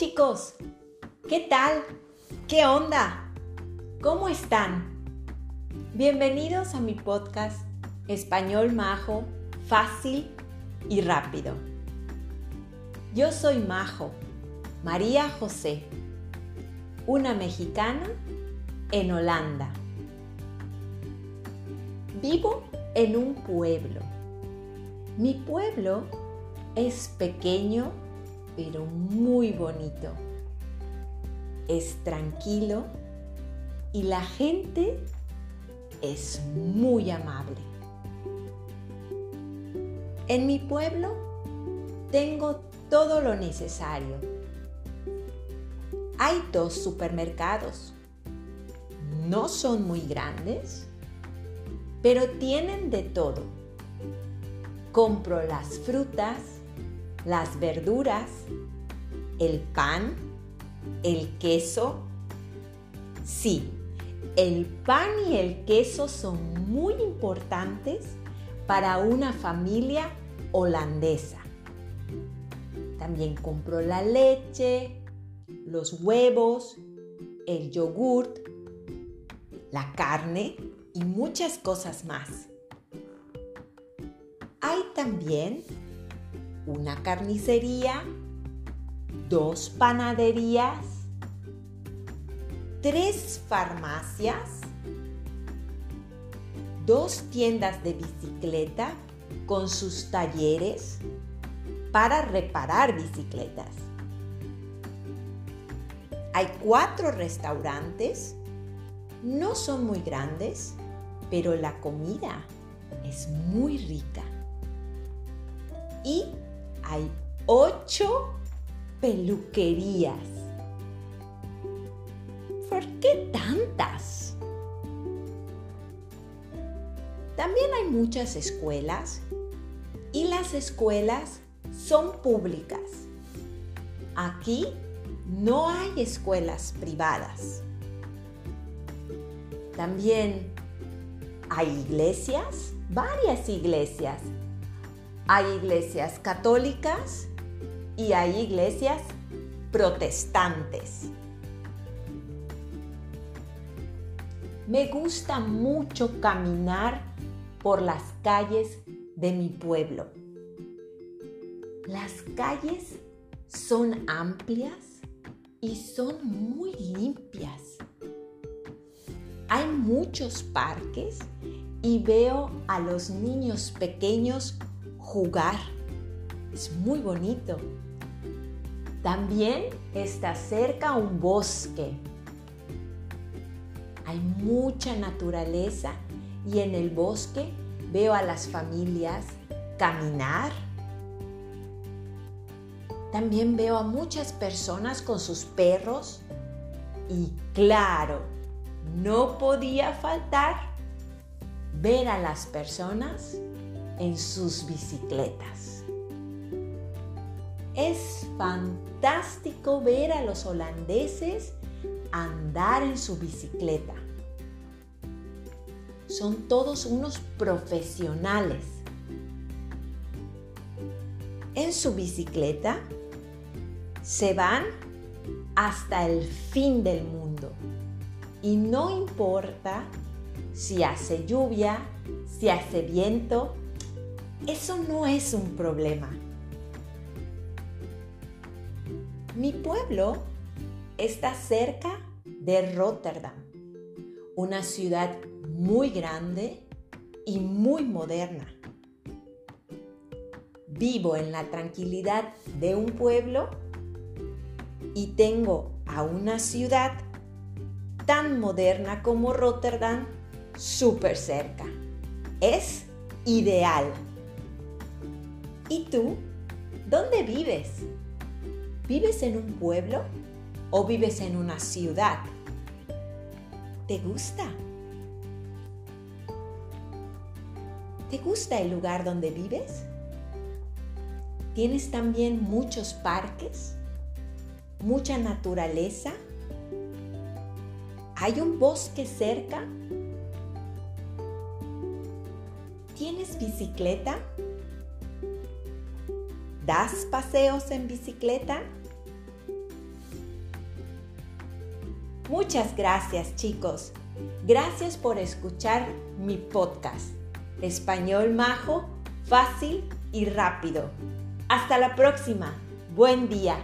chicos, ¿qué tal? ¿Qué onda? ¿Cómo están? Bienvenidos a mi podcast Español Majo, fácil y rápido. Yo soy Majo, María José, una mexicana en Holanda. Vivo en un pueblo. Mi pueblo es pequeño pero muy bonito. Es tranquilo y la gente es muy amable. En mi pueblo tengo todo lo necesario. Hay dos supermercados. No son muy grandes, pero tienen de todo. Compro las frutas, las verduras, el pan, el queso. Sí, el pan y el queso son muy importantes para una familia holandesa. También compro la leche, los huevos, el yogurt, la carne y muchas cosas más. Hay también una carnicería, dos panaderías, tres farmacias, dos tiendas de bicicleta con sus talleres para reparar bicicletas. Hay cuatro restaurantes, no son muy grandes, pero la comida es muy rica. Ocho peluquerías. ¿Por qué tantas? También hay muchas escuelas y las escuelas son públicas. Aquí no hay escuelas privadas. También hay iglesias, varias iglesias hay iglesias católicas y hay iglesias protestantes. Me gusta mucho caminar por las calles de mi pueblo. Las calles son amplias y son muy limpias. Hay muchos parques y veo a los niños pequeños jugar. Es muy bonito. También está cerca un bosque. Hay mucha naturaleza y en el bosque veo a las familias caminar. También veo a muchas personas con sus perros y claro, no podía faltar ver a las personas en sus bicicletas. Es fantástico ver a los holandeses andar en su bicicleta. Son todos unos profesionales. En su bicicleta se van hasta el fin del mundo. Y no importa si hace lluvia, si hace viento, eso no es un problema. Mi pueblo está cerca de Rotterdam, una ciudad muy grande y muy moderna. Vivo en la tranquilidad de un pueblo y tengo a una ciudad tan moderna como Rotterdam súper cerca. Es ideal. ¿Y tú? ¿Dónde vives? ¿Vives en un pueblo o vives en una ciudad? ¿Te gusta? ¿Te gusta el lugar donde vives? ¿Tienes también muchos parques? ¿Mucha naturaleza? ¿Hay un bosque cerca? ¿Tienes bicicleta? ¿Das paseos en bicicleta? Muchas gracias chicos. Gracias por escuchar mi podcast. Español majo, fácil y rápido. Hasta la próxima. Buen día.